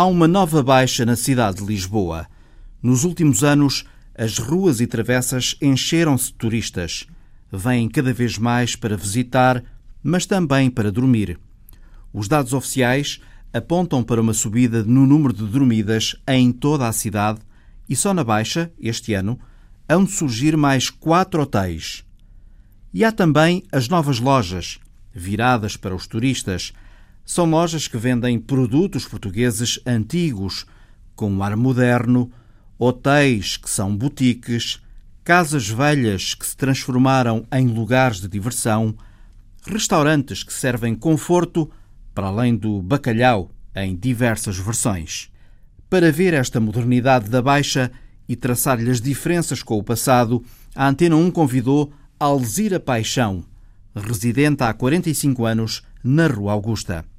Há uma nova baixa na cidade de Lisboa. Nos últimos anos, as ruas e travessas encheram-se de turistas. Vêm cada vez mais para visitar, mas também para dormir. Os dados oficiais apontam para uma subida no número de dormidas em toda a cidade e só na Baixa, este ano, hão de surgir mais quatro hotéis. E há também as novas lojas, viradas para os turistas. São lojas que vendem produtos portugueses antigos, com um ar moderno, hotéis que são boutiques, casas velhas que se transformaram em lugares de diversão, restaurantes que servem conforto, para além do bacalhau, em diversas versões. Para ver esta modernidade da Baixa e traçar-lhe as diferenças com o passado, a Antena 1 convidou Alzira Paixão, residente há 45 anos na Rua Augusta.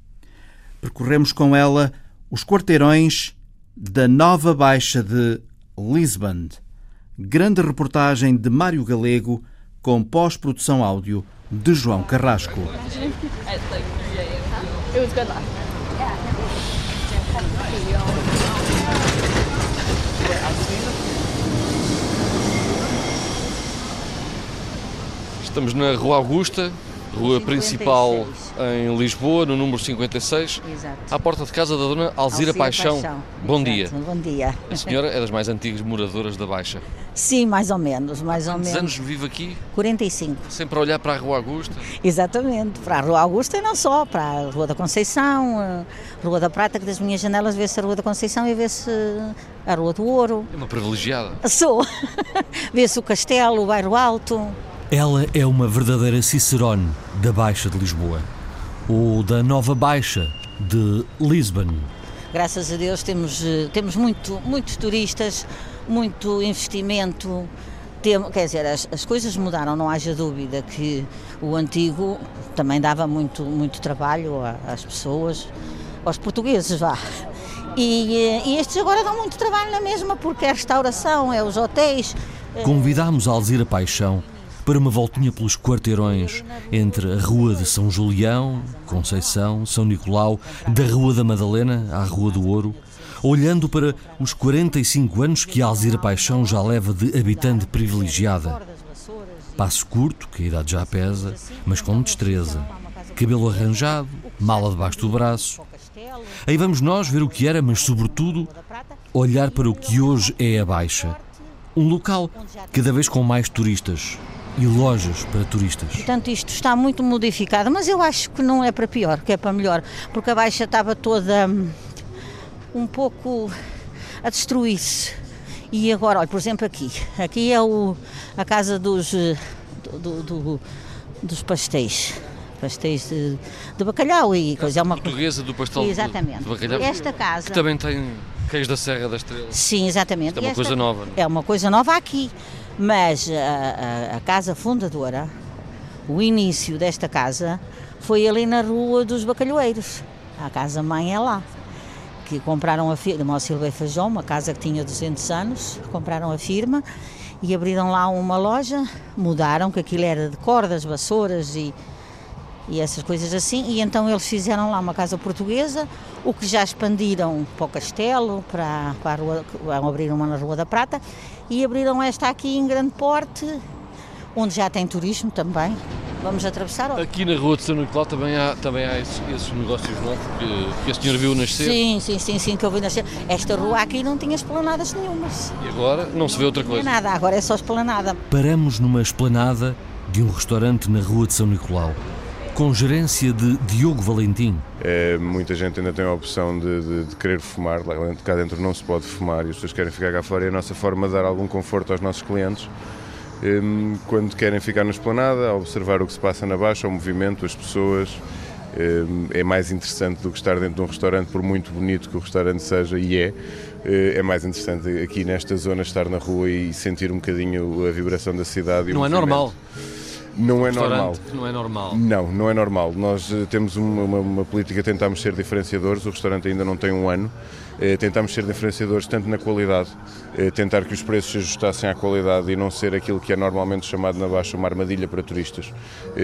Percorremos com ela os quarteirões da Nova Baixa de Lisbon. Grande reportagem de Mário Galego com pós-produção áudio de João Carrasco. Estamos na Rua Augusta, rua 56. principal em Lisboa, no número 56, Exato. à porta de casa da dona Alzira, Alzira Paixão. Paixão. Bom Exato. dia. Bom dia. A senhora é das mais antigas moradoras da Baixa. Sim, mais ou menos, mais ou Quantos menos. anos vive aqui? 45. Sempre a olhar para a Rua Augusta? Exatamente. Para a Rua Augusta e não só, para a Rua da Conceição, a Rua da Prata, que das minhas janelas vê-se a Rua da Conceição e vê-se a Rua do Ouro. É uma privilegiada. Sou. vê-se o Castelo, o Bairro Alto. Ela é uma verdadeira Cicerone da Baixa de Lisboa, ou da Nova Baixa de Lisbon. Graças a Deus temos, eh, temos muito, muitos turistas, muito investimento. Tem, quer dizer, as, as coisas mudaram, não haja dúvida que o antigo também dava muito, muito trabalho às pessoas, aos portugueses, vá. E, eh, e estes agora dão muito trabalho na mesma, porque é a restauração, é os hotéis. Convidámos a Alzira Paixão para uma voltinha pelos quarteirões entre a Rua de São Julião, Conceição, São Nicolau, da Rua da Madalena à Rua do Ouro, olhando para os 45 anos que a Alzira Paixão já leva de habitante privilegiada. Passo curto, que a idade já pesa, mas com destreza. Cabelo arranjado, mala debaixo do braço. Aí vamos nós ver o que era, mas sobretudo olhar para o que hoje é a Baixa. Um local cada vez com mais turistas e lojas para turistas. Portanto, isto está muito modificado, mas eu acho que não é para pior, que é para melhor, porque a Baixa estava toda hum, um pouco a destruir-se. E agora, olha, por exemplo, aqui. Aqui é o, a casa dos, eh, do- do- do- dos pastéis. Pastéis de, de bacalhau e coisa. É uma Portuguesa do pastel de- Exatamente. de bacalhau. Esta casa. Que também tem queijo da Serra da Estrela. Sim, exatamente. Isto é uma esta- coisa nova, não é? É uma coisa nova aqui. Mas a, a- a casa fundadora, o início desta casa, foi ali na Rua dos Bacalhoeiros. A casa mãe é lá. Que compraram a firma, ao Silveira Feijão, uma casa que tinha 200 anos, compraram a firma e abriram lá uma loja, mudaram, que aquilo era de cordas, vassouras e, e essas coisas assim, e então eles fizeram lá uma casa portuguesa, o que já expandiram para o Castelo, para, para a rua, vão abrir uma na Rua da Prata, e abriram esta aqui em grande porte, onde já tem turismo também. Vamos atravessar? Aqui na Rua de São Nicolau também há, também há esses, esses negócios novos que, que a senhora viu nascer. Sim, sim, sim, sim, que eu vi nascer. Esta rua aqui não tinha esplanadas nenhumas. E agora não se vê outra Não é coisa. nada, agora é só esplanada. Paramos numa esplanada de um restaurante na Rua de São Nicolau, com gerência de Diogo Valentim. É, muita gente ainda tem a opção de, de- de querer fumar, lá dentro, cá dentro não se pode fumar e as pessoas querem ficar cá fora e a nossa forma de dar algum conforto aos nossos clientes hum, quando querem ficar na esplanada, a observar o que se passa na baixa, o movimento, as pessoas. hum, É mais interessante do que estar dentro de um restaurante, por muito bonito que o restaurante seja, e é. eh, É mais interessante aqui nesta zona estar na rua e sentir um bocadinho a vibração da cidade. e o Não é movimento. normal. Não é normal. Não é normal. Não, não é normal. Nós uh, temos uma, uma, uma política, tentamos ser diferenciadores, o restaurante ainda não tem um ano, uh, tentamos ser diferenciadores tanto na qualidade, uh, tentar que os preços se ajustassem à qualidade e não ser aquilo que é normalmente chamado na Baixa uma armadilha para turistas.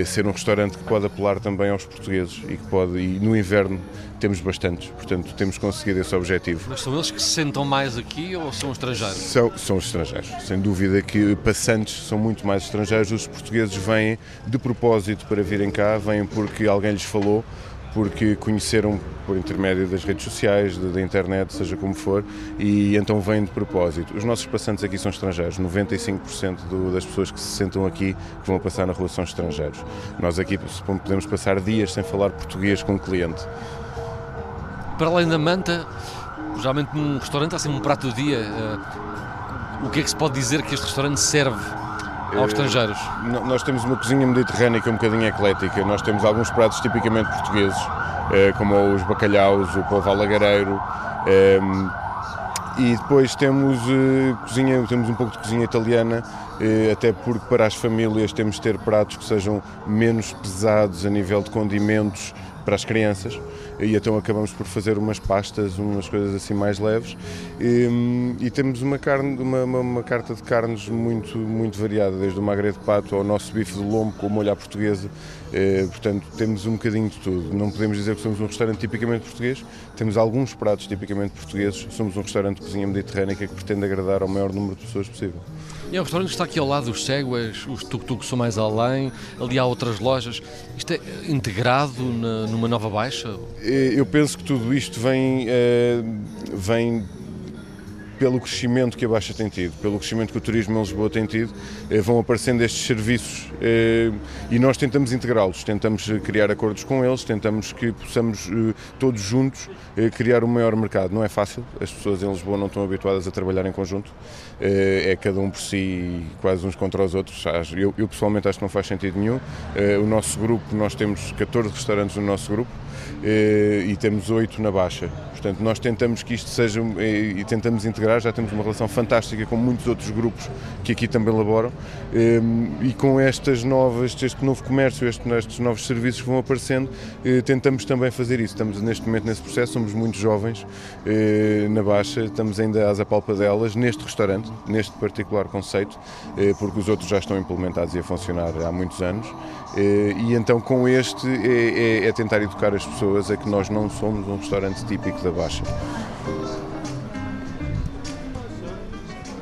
ser um restaurante que pode apelar também aos portugueses e que pode, e no inverno temos bastantes, portanto temos conseguido esse objetivo. Mas são eles que se sentam mais aqui ou são estrangeiros? São, são estrangeiros, sem dúvida que passantes são muito mais estrangeiros, os portugueses vêm de propósito para virem cá, vêm porque alguém lhes falou, porque conheceram por intermédio das redes sociais, da internet, seja como for, e então vêm de propósito. Os nossos passantes aqui são estrangeiros, 95% do, das pessoas que se sentam aqui que vão passar na rua são estrangeiros. Nós aqui podemos passar dias sem falar português com o cliente. Para além da manta, geralmente num restaurante há sempre um prato do dia. Uh, o que é que se pode dizer que este restaurante serve aos estrangeiros? Nós temos uma cozinha mediterrânea que é um bocadinho eclética. Nós temos alguns pratos tipicamente portugueses, uh, como os bacalhaus, o polvo alagareiro. Um, e depois temos cozinha, temos um pouco de cozinha italiana, até porque para as famílias temos de ter pratos que sejam menos pesados a nível de condimentos para as crianças. E então acabamos por fazer umas pastas, umas coisas assim mais leves. E, e temos uma, carne, uma, uma, uma, carta de carnes muito, muito variada, desde o magre de pato ao nosso bife de lombo com molho à portuguesa, eh, portanto temos um bocadinho de tudo. Não podemos dizer que somos um restaurante tipicamente português, temos alguns pratos tipicamente portugueses, somos um restaurante de cozinha mediterrânea que pretende agradar ao maior número de pessoas possível. E é um restaurante que está aqui ao lado dos Segways, os tuk-tuks são mais além, ali há outras lojas. Isto é integrado na, numa nova baixa? Eu penso que tudo isto vem, eh, vem pelo crescimento que a Baixa tem tido, pelo crescimento que o turismo em Lisboa tem tido, eh, vão aparecendo estes serviços eh, e nós tentamos integrá-los, tentamos criar acordos com eles, tentamos que possamos eh, todos juntos criar um maior mercado. Não é fácil, as pessoas em Lisboa não estão habituadas a trabalhar em conjunto, é cada um por si, quase uns contra os outros. Eu, eu pessoalmente acho que não faz sentido nenhum. O nosso grupo, nós temos 14 restaurantes no nosso grupo e temos 8 na Baixa. Portanto, nós tentamos que isto seja e tentamos integrar, já temos uma relação fantástica com muitos outros grupos que aqui também laboram ehm, e com estas novas, este novo comércio, estes novos serviços que vão aparecendo, eh, tentamos também fazer isso. Estamos neste momento nesse processo, somos muito jovens eh, na Baixa, estamos ainda às apalpadelas neste restaurante, neste particular conceito, eh, porque os outros já estão implementados e a funcionar há muitos anos. E então com este é, é, é tentar educar as pessoas a que nós não somos um restaurante típico da Baixa.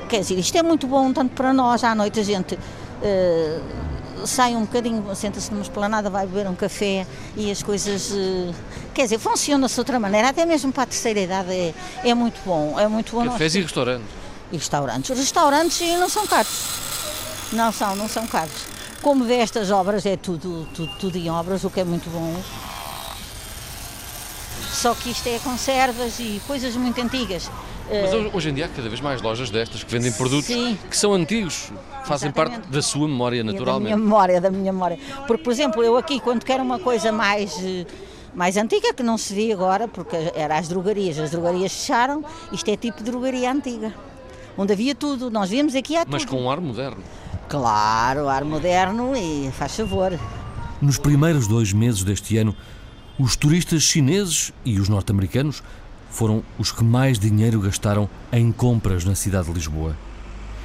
Quer dizer, isto é muito bom tanto para nós, à noite a gente uh, sai um bocadinho, senta-se numa esplanada, vai beber um café e as coisas, uh, quer dizer, funciona-se de outra maneira, até mesmo para a terceira idade é, é muito bom, é muito bom. Cafés e restaurantes? E restaurantes. Restaurantes não são caros, não são, não são caros. Como destas obras é tudo, tudo, tudo em obras, o que é muito bom. Só que isto é conservas e coisas muito antigas. Mas hoje em dia há cada vez mais lojas destas que vendem produtos Sim. que são antigos, fazem Exatamente. parte da sua memória naturalmente. Da minha memória, da minha memória. Porque, por exemplo, eu aqui quando quero uma coisa mais mais antiga que não se vê agora, porque era as drogarias, as drogarias fecharam, isto é tipo de drogaria antiga, onde havia tudo, nós vimos aqui há Mas com um ar moderno. Claro, ar moderno e faz favor. Nos primeiros dois meses deste ano, os turistas chineses e os norte-americanos foram os que mais dinheiro gastaram em compras na cidade de Lisboa.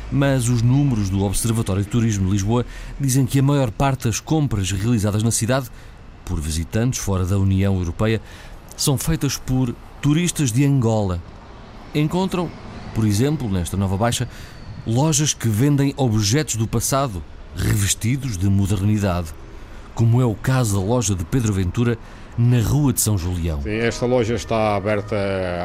Mas os números do Observatório de Turismo de Lisboa dizem que a maior parte das compras realizadas na cidade por visitantes fora da União Europeia são feitas por turistas de Angola. Encontram, por exemplo, nesta nova baixa, lojas que vendem objetos do passado revestidos de modernidade, como é o caso da loja de Pedro Ventura na Rua de São Julião. Sim, esta loja está aberta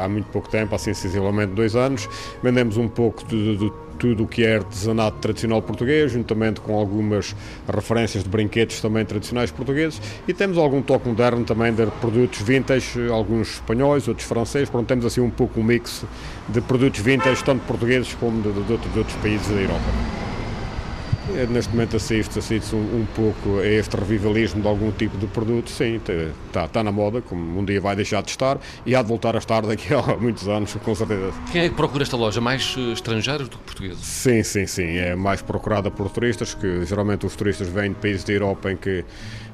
há muito pouco tempo, há sensivelmente dois anos. Vendemos um pouco de, de tudo o que é artesanato tradicional português, juntamente com algumas referências de brinquedos também tradicionais portugueses e temos algum toque moderno também de produtos vintage, alguns espanhóis, outros franceses, pronto, temos assim um pouco um mix de produtos vintage, tanto portugueses como de, de, de outros países da Europa. Eh, neste momento assiste, assiste um, um, pouco a este revivalismo de algum tipo de produto, sim, está, está na moda, como um dia vai deixar de estar e há de voltar a estar daqui a muitos anos, com certeza. Quem é que procura esta loja? Mais eh, estrangeiros do que portugueses? Sim, sim, sim, é mais procurada por turistas, que geralmente os turistas vêm de países da Europa em que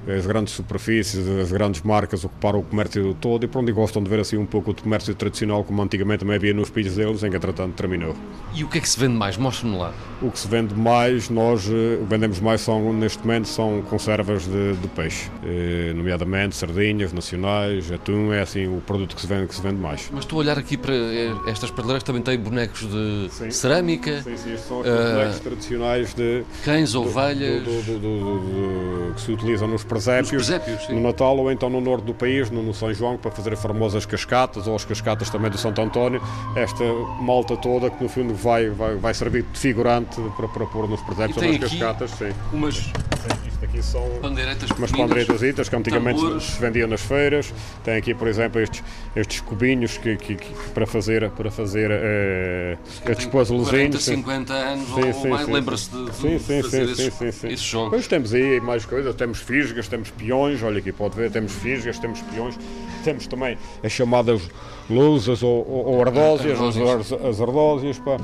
as grandes superfícies, as grandes marcas ocuparam o comércio todo e por onde gostam de ver assim um pouco o comércio tradicional como antigamente também havia nos países deles, em que entretanto terminou. E o que é que se vende mais? Mostre-me lá. O que se vende mais, nós eh, vendemos mais são, neste momento são conservas de, de peixe, eh, nomeadamente sardinhas nacionais, atum, é assim o produto que se vende, que se vende mais. Mas estou a olhar aqui para eh, estas prateleiras também têm bonecos de sim. cerâmica. Sim, sim, estes são os uh, bonecos tradicionais de cães, ovelhas do, do, do, que se utilizam nos presépios, presépios no Natal ou então no norte do país, no, no, São João, para fazer as famosas cascatas ou as cascatas também do Santo António. Esta malta toda que no fundo vai, vai, vai servir de figurante para, para pôr nos presépios ou nas cascatas. Sim. Umas aqui são pandeiretas umas pandeiretas que antigamente tambores. se vendiam nas feiras. Tem aqui, por exemplo, estes, estes cubinhos que, que, que para fazer, para fazer uh, estes puzzlezinhos. 50 anos sim, ou sim, mais, lembra-se de, de sim, fazer sim, esses, sim, sim, esses jogos. Pois temos aí mais coisas, temos fisgas, temos peões, olha aqui pode ver, temos fisgas, temos peões, temos também as chamadas lousas ou, ou, ou ardósias, as, as ardósias, pá.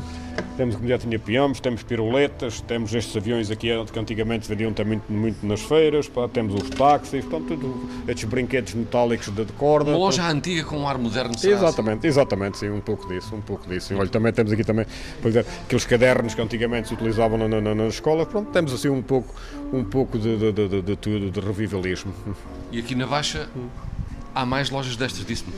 Temos, como já tinha, peões, temos piruletas, temos estes aviões aqui que antigamente vendiam também muito, muito nas feiras, pá. temos os táxis, portanto, tudo, estes brinquedos metálicos de, corda. Uma loja antiga com um ar moderno, Exatamente, assim? exatamente, sim, um pouco disso, um pouco disso. Olha, também temos aqui também, por exemplo, aqueles cadernos que antigamente se utilizavam na, na, na escola, pronto, temos assim um pouco, um pouco de, de, de, de tudo, de revivalismo. E aqui na Baixa há mais lojas destas, disse-me?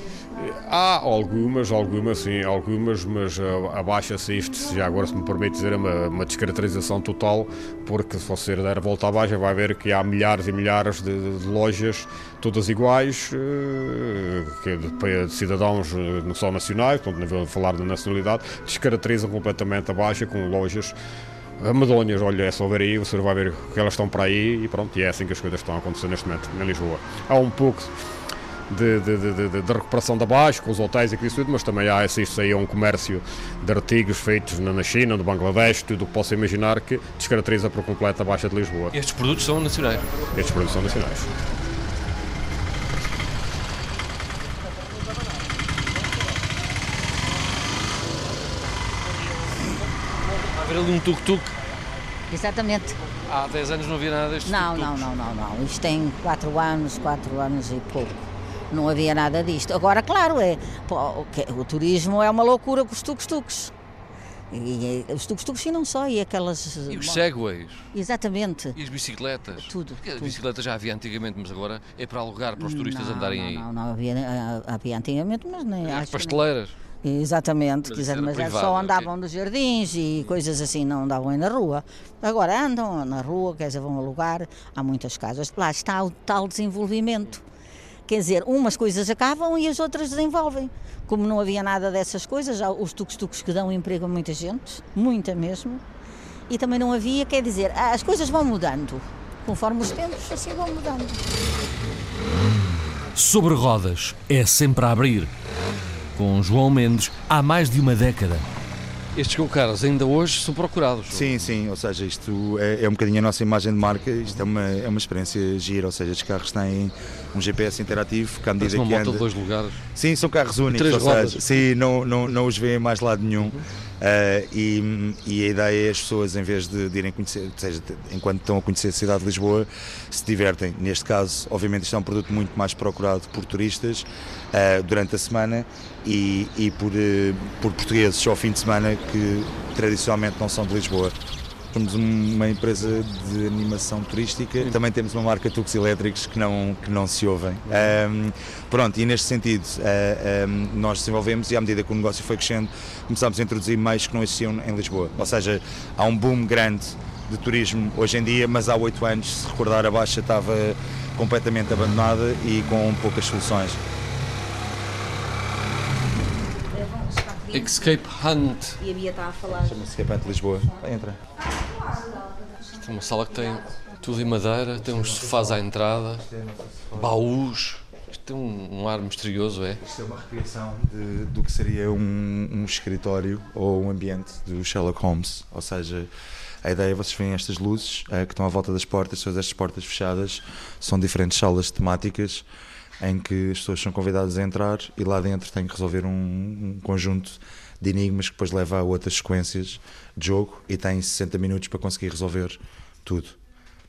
Há algumas, algumas sim, algumas, mas uh, abaixa-se isto, já agora se me permite dizer, é uma, uma descaracterização total, porque se você der a volta à baixa vai ver que há milhares e milhares de, de lojas, todas iguais, uh, que de, de cidadãos uh, não só nacionais, portanto, não vou falar da nacionalidade, descaracterizam completamente a baixa com lojas medonhas, olha, é só ver aí, você vai ver que elas estão para aí e pronto, e é assim que as coisas estão a acontecer neste momento em Lisboa. Há um pouco de, de, de, de, recuperação da baixa, com os hotéis e tudo, mas também há assiste aí a um comércio de artigos feitos na China, no Bangladesh, tudo o que possa imaginar que descaracteriza por completo a Baixa de Lisboa. Estes produtos são nacionais? Estes produtos são nacionais. a ver ali um tuk-tuk. Exatamente. Há 10 anos não havia nada destes Não, não, não, não, não. Isto tem 4 anos, 4 anos e pouco. Não havia nada disto. Agora, claro, é, pô, o turismo é uma loucura com os tuk-tuks. E, e, os tuk-tuks e não só, e aquelas... E os segways. Exatamente. E as bicicletas. Tudo. Porque as bicicletas já havia antigamente, mas agora é para alugar, para os turistas não, andarem não, aí. Não, não, havia, havia antigamente, mas nem... As pasteleiras. Exatamente, mas, quiser, mas privado, só andavam okay. nos jardins e coisas assim, não andavam aí na rua. Agora andam na rua, quer dizer, vão alugar, há muitas casas. Lá está o tal desenvolvimento. Quer dizer, umas coisas acabam e as outras desenvolvem. Como não havia nada dessas coisas, já os tuk-tuks que dão emprego a muita gente, muita mesmo, e também não havia, quer dizer, as coisas vão mudando. Conforme os tempos, assim vão mudando. Sobre rodas, é sempre a abrir com João Mendes há mais de uma década. Estes carros ainda hoje são procurados. Sim, sim, ou seja, isto é, é, um bocadinho a nossa imagem de marca, isto é uma, é uma experiência gira, ou seja, estes carros têm um GPS interativo que à medida uma que anda... de dois lugares. Sim, são carros únicos, ou seja, sim, não, não, não os vêem mais lado nenhum. Uhum. Uh, e, e, a ideia é as pessoas, em vez de, de irem conhecer, ou seja, enquanto estão a conhecer a cidade de Lisboa, se divertem. Neste caso, obviamente, isto é um produto muito mais procurado por turistas uh, durante a semana e, e por, uh, por portugueses ao fim de semana que tradicionalmente não são de Lisboa. Somos uma empresa de animação turística, também temos uma marca Tux Elétricos que não, que não se ouvem. Um, pronto, e neste sentido, uh, um, nós desenvolvemos e à medida que o negócio foi crescendo, começámos a introduzir meios que não existiam em Lisboa. Ou seja, há um boom grande de turismo hoje em dia, mas há oito anos, se recordar, a Baixa estava completamente abandonada e com poucas soluções. Escape Hunt. E a Bia está a falar. Chama-se Escape Hunt Lisboa. Vai, entra. Esta é uma sala que tem tudo em madeira, tem uns sofás à entrada, baús. Isto tem um, um ar misterioso, é? Isto é uma recriação de, do que seria um, um escritório ou um ambiente do Sherlock Holmes, ou seja, a ideia, vocês veem estas luzes uh, que estão à volta das portas, todas estas portas fechadas, são diferentes salas temáticas em que as pessoas são convidadas a entrar e lá dentro têm que resolver um, um conjunto de enigmas que depois leva a outras sequências de jogo e têm 60 minutos para conseguir resolver tudo.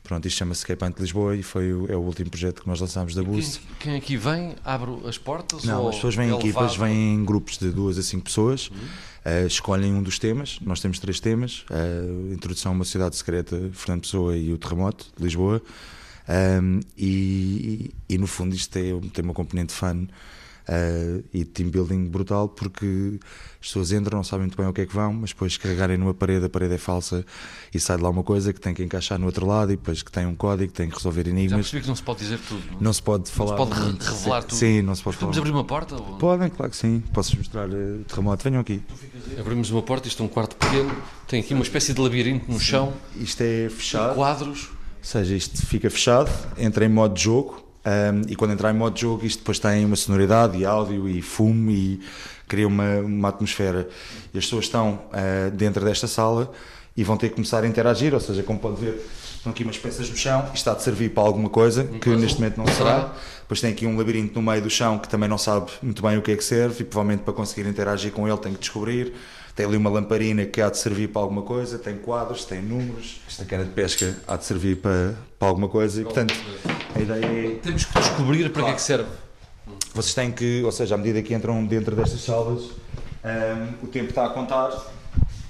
Pronto, isto chama-se Escape Ante Lisboa e foi o, é o último projeto que nós lançámos da Boost. Quem, quem, aqui vem abre as portas? Não, as pessoas vêm em é equipas, vêm em grupos de duas a cinco pessoas, uhum. uh, escolhem um dos temas. Nós temos três temas: uh, Introdução a uma Cidade Secreta, Fernando Pessoa e o Terremoto de Lisboa. Um, e, e, no fundo isto é, tem uma componente fun uh, e team building brutal porque as pessoas entram, não sabem muito bem o que é que vão, mas depois carregarem numa parede, a parede é falsa e sai de lá uma coisa que tem que encaixar no outro lado e depois que tem um código, tem que resolver enigmas. Já percebi que não se pode dizer tudo. Não, não se pode falar. Não se pode revelar tudo. Sim, não se pode Podemos abrir uma porta? Ou... Podem, claro que sim. Posso mostrar uh, o terremoto. Venham aqui. Abrimos uma porta, isto é um quarto pequeno, tem aqui uma espécie de labirinto no sim. chão. Isto é fechado. Quadros. Seja, isto fica fechado, entra em modo de jogo um, e quando entrar em modo de jogo isto depois tem uma sonoridade e áudio e fumo e cria uma, uma atmosfera. E as pessoas estão uh, dentro desta sala e vão ter que começar a interagir, ou seja, como pode ver, estão aqui umas peças no chão, isto está de servir para alguma coisa, que neste momento não será. Depois tem aqui um labirinto no meio do chão que também não sabe muito bem o que é que serve e provavelmente para conseguir interagir com ele tem que descobrir. Tem ali uma lamparina que há de servir para alguma coisa, tem quadros, tem números. Esta cana de pesca há de servir para, para alguma coisa e, portanto, a ideia é. Temos que descobrir para claro. que é que serve. Vocês têm que, ou seja, à medida que entram dentro destas salas, um, o tempo está a contar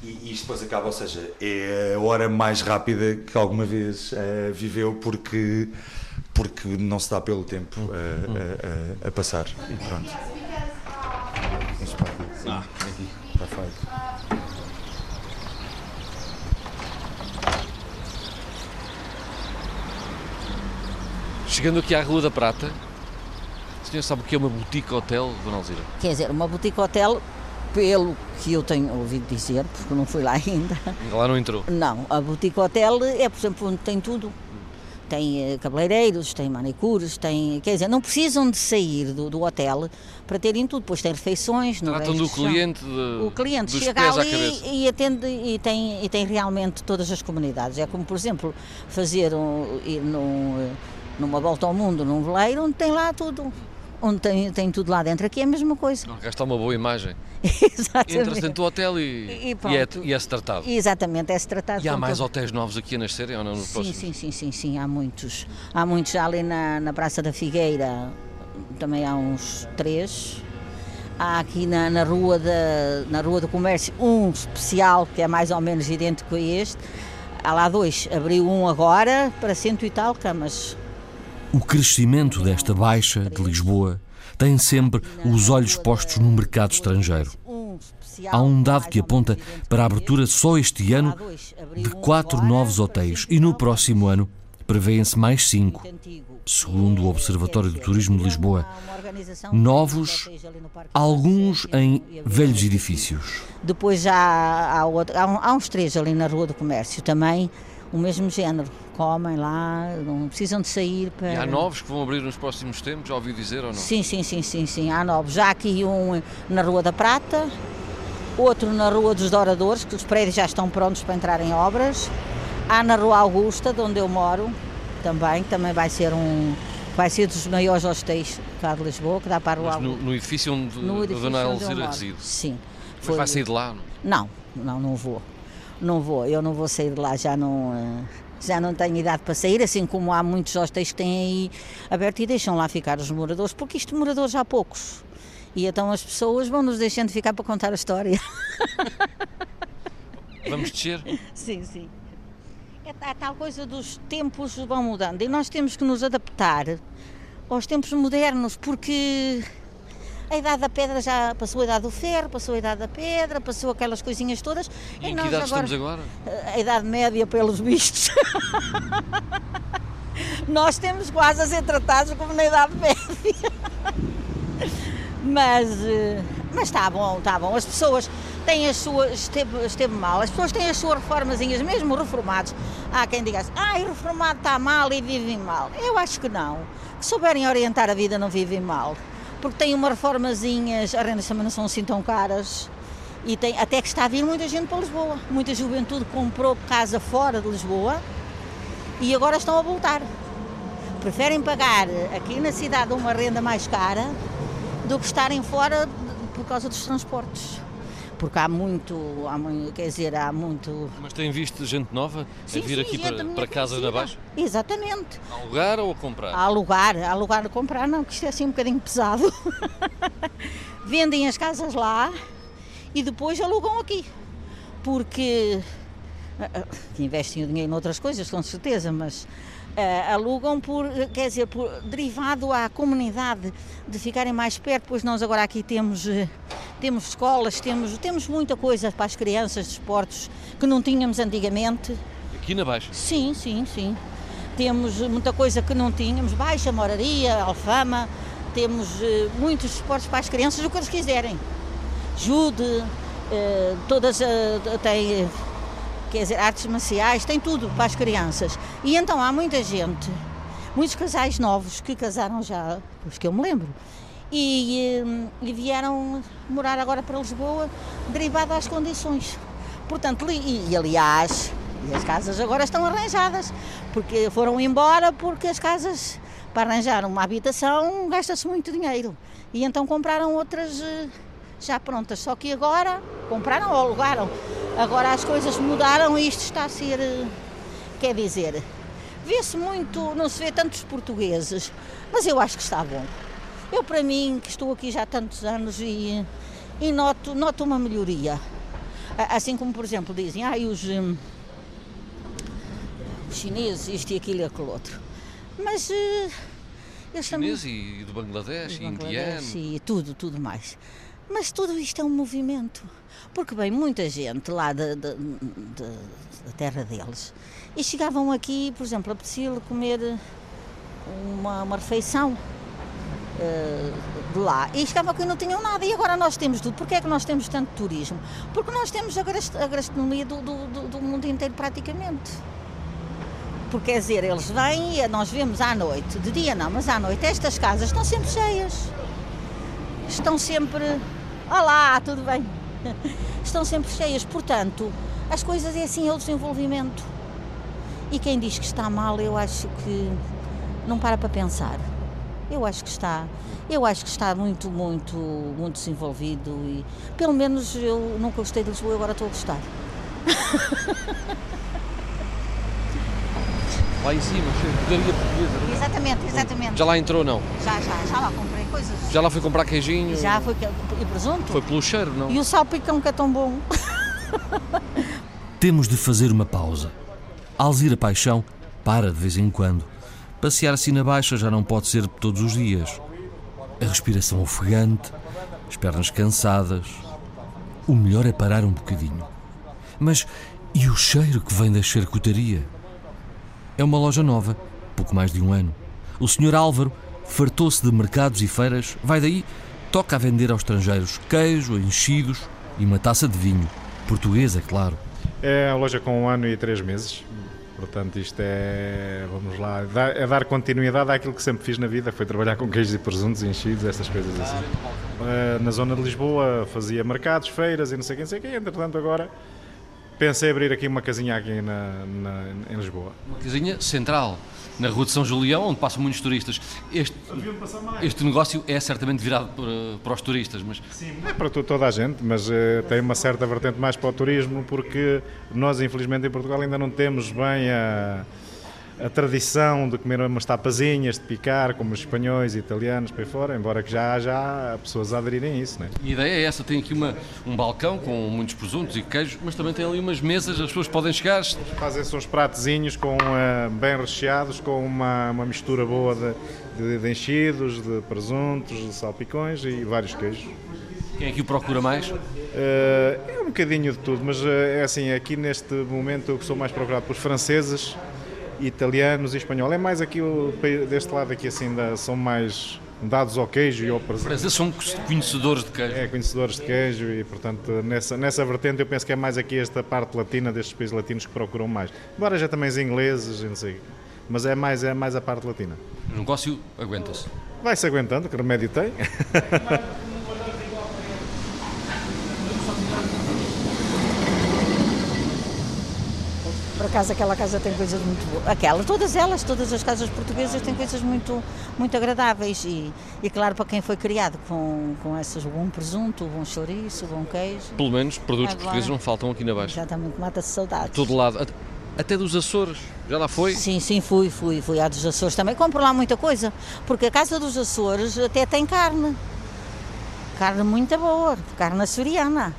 e isto depois acaba, ou seja, é a hora mais rápida que alguma vez uh, viveu porque, porque não se dá pelo tempo uh, uh, a passar. E pronto. Ah, aqui. Está feito. Chegando aqui à Rua da Prata, o senhor sabe o que é uma boutique hotel, Dona Alzira? Quer dizer, uma boutique hotel, pelo que eu tenho ouvido dizer, porque não fui lá ainda. Lá não entrou? Não, a boutique hotel é, por exemplo, onde tem tudo. Tem eh, cabeleireiros, tem manicures, tem. Quer dizer, não precisam de sair do, do hotel para terem tudo. Depois tem refeições. Tratam do cliente. De, o cliente chega ali e atende e tem, e tem realmente todas as comunidades. É como, por exemplo, fazer um, ir num numa volta ao mundo, num veleiro, onde tem lá tudo. Onde tem, tem tudo lá dentro. Aqui é a mesma coisa. Não, está uma boa imagem. Exatamente. Entra-se dentro do hotel e, e, e, é, e é-se tratado. Exatamente, é-se tratado. E há mais hotéis novos aqui a nascerem ou não? Sim, sim, sim, sim, sim, há muitos. Há muitos ali na, na Praça da Figueira, também há uns três. Há aqui na, na, rua da, na Rua do Comércio um especial que é mais ou menos idêntico a este. Há lá dois. Abriu um agora para cento e tal camas. O crescimento desta Baixa de Lisboa tem sempre os olhos postos no mercado estrangeiro. Há um dado que aponta para a abertura só este ano de quatro novos hotéis e no próximo ano prevêem-se mais cinco, segundo o Observatório do Turismo de Lisboa. Novos, alguns em velhos edifícios. Depois há, há, há uns três ali na Rua do Comércio também, o mesmo género comem lá, não precisam de sair para... E há novos que vão abrir nos próximos tempos, já ouviu dizer ou não? Sim, sim, sim, sim, sim, há novos. Já aqui um na Rua da Prata, outro na Rua dos Douradores, que os prédios já estão prontos para entrar em obras. Há na Rua Augusta, de onde eu moro, também, também vai ser um... Vai ser dos maiores hostéis cá de Lisboa, que dá para a Rua Mas no, no edifício onde no edifício a Dona Alzira reside? Sim. Foi... Mas vai sair de lá? Não, não, não vou. Não vou, eu não vou sair de lá, já não eh, já não tenho idade para sair, assim como há muitos hostéis que têm aí aberto e deixam lá ficar os moradores, porque isto moradores há poucos. E então as pessoas vão nos deixando ficar para contar a história. Vamos descer? Sim, sim. É a tal coisa dos tempos vão mudando e nós temos que nos adaptar aos tempos modernos, porque a idade da pedra já passou a idade do ferro, passou a idade da pedra, passou aquelas coisinhas todas. E, e em que idade agora, estamos agora? A idade média, pelos vistos. nós temos quase a ser tratados como na idade média. mas, eh, mas está bom, está bom. As pessoas, tem as suas, esteve, esteve mal. As pessoas têm as suas reformazinhas, mesmo reformados. Há quem diga assim, ah, reformado está mal e vivem mal. Eu acho que não. Que souberem orientar a vida não vivem mal. Porque tem uma reformazinhas, as rendas também não são assim tão caras. E tem, até que está a vir muita gente para Lisboa. Muita juventude comprou casa fora de Lisboa e agora estão a voltar. Preferem pagar aqui na cidade uma renda mais cara do que estarem fora por causa dos transportes porque há muito, há muito, quer dizer, há muito... Mas tem visto gente nova sim, a vir sim, aqui para, para casa na Baixa? Exatamente. A alugar ou a comprar? A alugar, a alugar a comprar não, que isto é assim um bocadinho pesado. Vendem as casas lá e depois alugam aqui, porque eh, eh, investem o dinheiro em outras coisas, com certeza, mas uh, alugam por, quer dizer, por derivado à comunidade de ficarem mais perto, pois nós agora aqui temos, uh, temos escolas, temos, temos muita coisa para as crianças, de esportes, que não tínhamos antigamente. Aqui na Baixa? Sim, sim, sim. Temos muita coisa que não tínhamos, Baixa, Moraria, Alfama, temos uh, muitos esportes para as crianças, o que eles quiserem. Jude, todas têm quer dizer, artes marciais, tem tudo para as crianças. E então há muita gente, muitos casais novos que casaram já, os que eu me lembro, e, eh, e vieram morar agora para Lisboa, derivado às condições. Portanto, e, e aliás, e as casas agora estão arranjadas, porque foram embora porque as casas, para arranjar uma habitação, gasta-se muito dinheiro. E então compraram outras eh, já prontas, só que agora compraram ou alugaram Agora as coisas mudaram e isto está a ser, eh, quer dizer, vê-se muito, não se vê tantos portugueses, mas eu acho que está bom. Eu, para mim, que estou aqui já há tantos anos e, e noto, noto uma melhoria. Assim como, por exemplo, dizem, ah, os, hum, os chineses, isto e aquilo e aquele outro. Mas. Uh, eles Chinês também, e do Bangladesh, do Bangladesh indiano. E tudo, tudo mais. Mas tudo isto é um movimento, porque vem muita gente lá da terra deles e chegavam aqui, por exemplo, apetecia-lhe comer uma, uma refeição uh, de lá e chegavam aqui e não tinham nada e agora nós temos tudo. Porquê é que nós temos tanto turismo? Porque nós temos a gastronomia do, do, do, do mundo inteiro praticamente. Porque quer dizer, eles vêm e nós vemos à noite, de dia não, mas à noite estas casas estão sempre cheias estão sempre. Olá, tudo bem? Estão sempre cheias, portanto, as coisas é assim, é o desenvolvimento. E quem diz que está mal, eu acho que não para para pensar. Eu acho que está, eu acho que está muito, muito, muito desenvolvido e pelo menos eu nunca gostei de Lisboa, agora estou a gostar. Lá em cima, portuguesa. Exatamente, exatamente. Já lá entrou não? Já, já, já lá comprei coisas. Já lá foi comprar queijinho? Já foi e presunto? Foi pelo cheiro, não? E o salpicão que é tão bom. Temos de fazer uma pausa. Alzira Paixão para de vez em quando. Passear assim na baixa já não pode ser todos os dias. A respiração ofegante, as pernas cansadas. O melhor é parar um bocadinho. Mas e o cheiro que vem da charcutaria? É uma loja nova, pouco mais de um ano. O Sr. Álvaro fartou-se de mercados e feiras, vai daí, toca a vender aos estrangeiros queijo, enchidos e uma taça de vinho. Português, é claro. É a loja com um ano e três meses. Portanto, isto é, vamos lá, é dar continuidade àquilo que sempre fiz na vida, foi trabalhar com queijos e presuntos, enchidos, essas coisas assim. Eh, na zona de Lisboa fazia mercados, feiras e não sei quem, sei quem, entretanto agora pensei abrir aqui uma casinha aqui na, na, em Lisboa. Uma casinha central, na Rua de São Julião, onde passam muitos turistas. Este, este negócio é certamente virado para, para os turistas, mas... Sim, é para toda a gente, mas uh, tem uma certa vertente mais para o turismo, porque nós, infelizmente, em Portugal ainda não temos bem a... Uh, a tradição de comer umas tapazinhas, de picar, como os espanhóis e italianos para aí fora, embora que já haja pessoas a aderirem a isso. Né? E a ideia é essa, tem aqui uma, um balcão com muitos presuntos e queijos, mas também tem ali umas mesas, as pessoas podem chegar. Fazem-se uns pratozinhos com, uh, bem recheados, com uma, uma mistura boa de, de, de enchidos, de presuntos, de salpicões e vários queijos. Quem é que o procura mais? Uh, é um bocadinho de tudo, mas uh, é assim, aqui neste momento eu sou mais procurado pelos franceses, italianos e espanhol. É mais aqui o, deste lado aqui assim, da, são mais dados ao queijo e ao. Franceses são conhecedores de queijo. É, conhecedores de queijo e, portanto, nessa, nessa vertente eu penso que é mais aqui esta parte latina destes países latinos que procuram mais. Embora já também os ingleses, não sei, mas é mais, é mais a parte latina. O negócio aguenta-se. Vai-se aguentando, que remédio tem. Por acaso aquela casa tem coisas muito boas. Aquela, todas elas, todas as casas portuguesas têm coisas muito, muito agradáveis e, e claro, para quem foi criado com, com essas, bom presunto, bom chouriço, bom queijo. Pelo menos produtos Agora, portugueses não faltam aqui na Baixa. Exatamente, mata-se saudades. todo lado. Até dos Açores, já lá foi? Sim, sim, fui, fui, fui à dos Açores também. Compro lá muita coisa, porque a Casa dos Açores até tem carne. Carne muito boa, carne açoriana.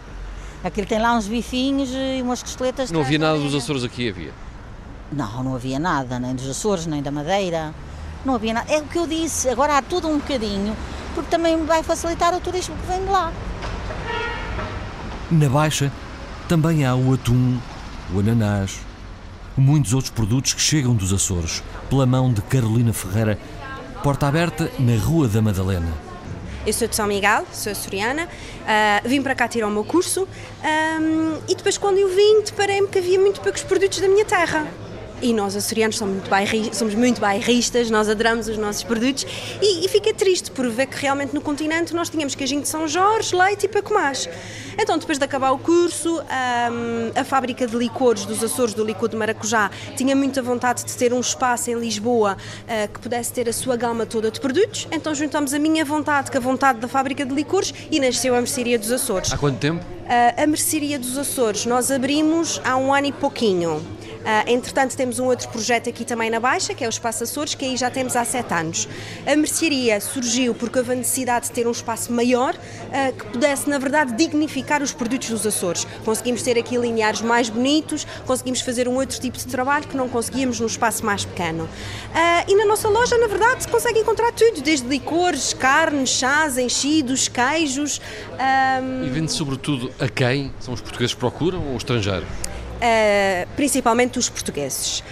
Aquilo tem lá uns bifinhos e umas costeletas. Não havia nada dos Açores aqui, havia? Não, não havia nada, nem dos Açores, nem da Madeira. Não havia nada. É o que eu disse, agora há tudo um bocadinho, porque também vai facilitar o turismo que vem de lá. Na Baixa também há o atum, o ananás, muitos outros produtos que chegam dos Açores, pela mão de Carolina Ferreira, porta aberta na Rua da Madalena. Eu sou de São Miguel, sou açoriana, uh, vim para cá tirar o meu curso um, e depois quando eu vim deparei-me que havia muito poucos produtos da minha terra. E nós, açorianos, somos muito, bairristas, somos muito bairristas, nós adoramos os nossos produtos e, e fiquei triste por ver que realmente no continente nós tínhamos queijinho de São Jorge, leite e pacomás. Então, depois de acabar o curso, um, a fábrica de licores dos Açores, do licor de maracujá, tinha muita vontade de ter um espaço em Lisboa uh, que pudesse ter a sua gama toda de produtos. Então, juntamos a minha vontade com a vontade da fábrica de licores e nasceu a Mercearia dos Açores. Há quanto tempo? Uh, a Mercearia dos Açores nós abrimos há um ano e pouquinho. Uh, entretanto, temos um outro projeto aqui também na Baixa, que é o Espaço Açores, que aí já temos há sete anos. A mercearia surgiu porque houve a necessidade de ter um espaço maior uh, que pudesse, na verdade, dignificar os produtos dos Açores. Conseguimos ter aqui lineares mais bonitos, conseguimos fazer um outro tipo de trabalho que não conseguíamos num espaço mais pequeno. Uh, e na nossa loja, na verdade, se consegue encontrar tudo, desde licores, carnes, chás, enchidos, queijos. Um... E vende sobretudo a quem? São os portugueses que procuram ou os estrangeiros? Uh, principalmente os portugueses. Uh,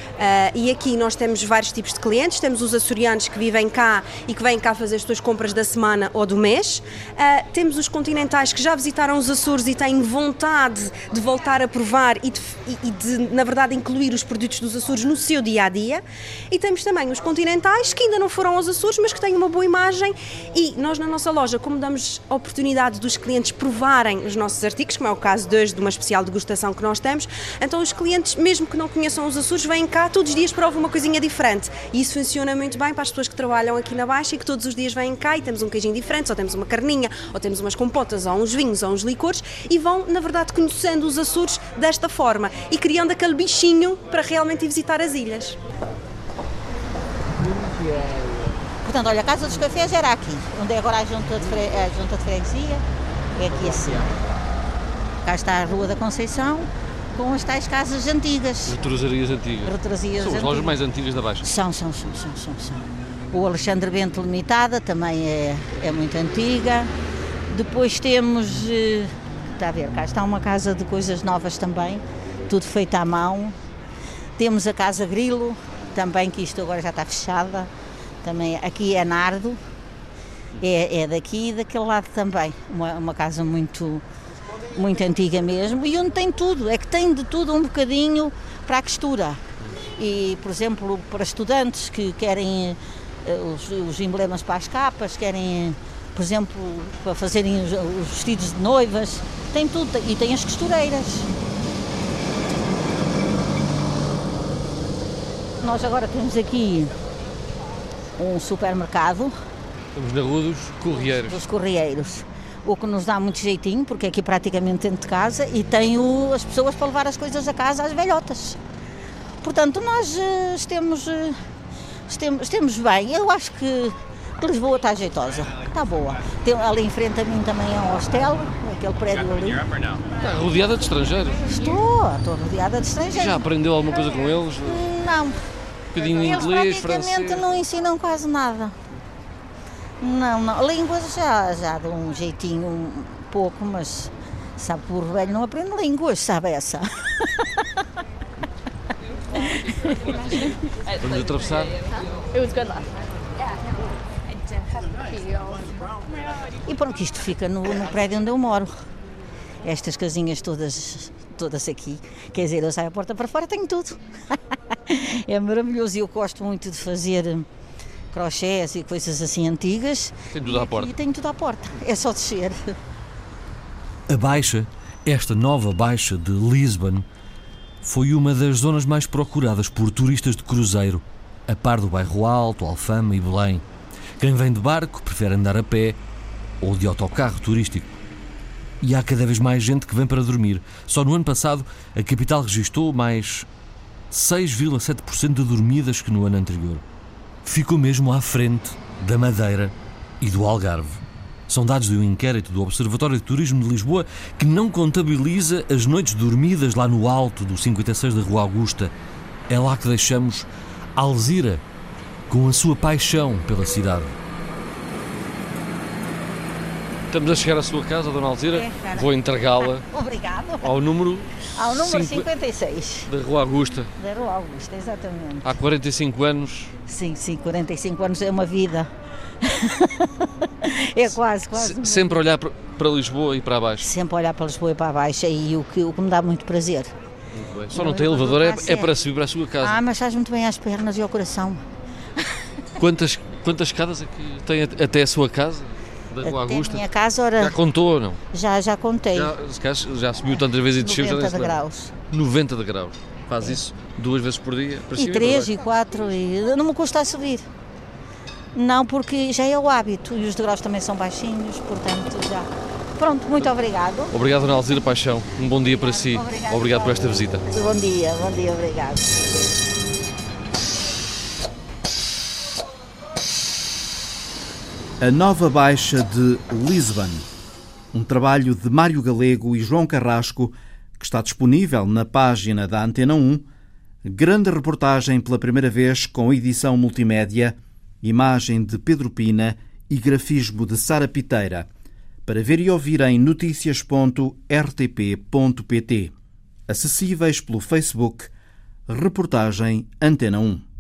e aqui nós temos vários tipos de clientes, temos os açorianos que vivem cá e que vêm cá fazer as suas compras da semana ou do mês, uh, temos os continentais que já visitaram os Açores e têm vontade de voltar a provar e de, e de, na verdade, incluir os produtos dos Açores no seu dia a dia, e temos também os continentais que ainda não foram aos Açores, mas que têm uma boa imagem. E nós, na nossa loja, como damos a oportunidade dos clientes provarem os nossos artigos, como é o caso de hoje de uma especial degustação que nós temos, então os clientes, mesmo que não conheçam os Açores, vêm cá todos os dias provam uma coisinha diferente. E isso funciona muito bem para as pessoas que trabalham aqui na Baixa e que todos os dias vêm cá e temos um queijinho diferente, ou temos uma carninha, ou temos umas compotas, ou uns vinhos, ou uns licores, e vão, na verdade, conhecendo os Açores desta forma e criando aquele bichinho para realmente ir visitar as ilhas. Portanto, olha, a Casa dos Cafés era aqui, onde é agora a junta de, fre... a junta de freguesia, é aqui assim. Cá está a Rua da Conceição, com as tais casas antigas. Retrosarias antigas. Retrosarias são as lojas mais antigas da Baixa. São, são, são, são, são, são. O Alexandre Bento Limitada também é, é muito antiga. Depois temos, eh, está a ver, cá está uma casa de coisas novas também, tudo feito à mão. Temos a Casa Grilo, também que isto agora já está fechada. Também aqui é Nardo, é, é daqui e daquele lado também. Uma, uma casa muito, muito antiga mesmo, e onde tem tudo, é que tem de tudo um bocadinho para a costura. E, por exemplo, para estudantes que querem uh, os, os, emblemas para as capas, querem, por exemplo, para fazerem os, os vestidos de noivas, tem tudo, e tem as costureiras. Nós agora temos aqui um supermercado. Estamos na Rua dos Correieiros. Dos Correieiros o que nos dá muito jeitinho, porque aqui praticamente dentro de casa e tenho as pessoas para levar as coisas a casa às velhotas. Portanto, nós uh, estemos, uh, estemos, estemos bem. Eu acho que Lisboa está jeitosa, está boa. Tem, ali em frente a mim também é um hostel, aquele prédio ali. Está rodeada de estrangeiros? Estou, estou rodeada de estrangeiros. Já aprendeu alguma coisa com eles? Não. Um bocadinho de inglês, francês? praticamente não ensinam quase nada. Não, não. Línguas já, já dou um jeitinho um pouco, mas sabe o velho não aprende línguas, sabe essa? Vamos atravessar? It was good E pronto, isto fica no, no prédio onde eu moro. Estas casinhas todas, todas aqui. Quer dizer, eu saio a porta para fora, tenho tudo. é maravilhoso e eu gosto muito de fazer crochês e coisas assim antigas. Tem tudo à porta. E tenho tudo à porta. É só descer. A Baixa, esta nova Baixa de Lisbon, foi uma das zonas mais procuradas por turistas de cruzeiro, a par do bairro Alto, Alfama e Belém. Quem vem de barco prefere andar a pé ou de autocarro turístico. E há cada vez mais gente que vem para dormir. Só no ano passado a capital registrou mais 6,7% de dormidas que no ano anterior. Ficou mesmo à frente da Madeira e do Algarve. São dados de um inquérito do Observatório de Turismo de Lisboa que não contabiliza as noites dormidas lá no alto do 56 da Rua Augusta. É lá que deixamos Alzira com a sua paixão pela cidade. Estamos a chegar à sua casa, Dona Alzira. É, Vou entregá-la Obrigado. ao número, Ao número cinco- 56 da Rua Augusta. da Rua Augusta, exatamente. Há 45 anos. Sim, sim, 45 anos é uma vida. é quase, quase. se- sempre olhar para- Lisboa e para baixo. Sempre olhar para Lisboa e para baixo e o que, o que me dá muito prazer. Muito bem. Só não tem elevador, é, é para subir para a sua casa. Ah, mas faz muito bem às pernas e ao coração. Quantas, quantas escadas é que tem at- até a sua casa? Da Rua Até Augusta? minha casa, Já ora, contou ou não? já, já contei. Já, já subiu tantas vezes e desceu, já nem 90 se lembra. graus. 90 de graus. Faz isso duas vezes por dia. Para E três, e quatro, e não me custa a subir. Não, porque já é o hábito e os degraus também são baixinhos, portanto já. Pronto, muito obrigado. Obrigado, Dona Alzira Paixão. Um bom dia para si. Obrigada, Obrigado por esta visita. Bom dia, bom dia, obrigado. A Nova Baixa de Lisbon. Um trabalho de Mário Galego e João Carrasco que está disponível na página da Antena 1. Grande reportagem pela primeira vez com edição multimédia, imagem de Pedro Pina e grafismo de Sara Piteira. Para ver e ouvir em noticias.rtp.pt. Acessíveis pelo Facebook. Reportagem Antena 1.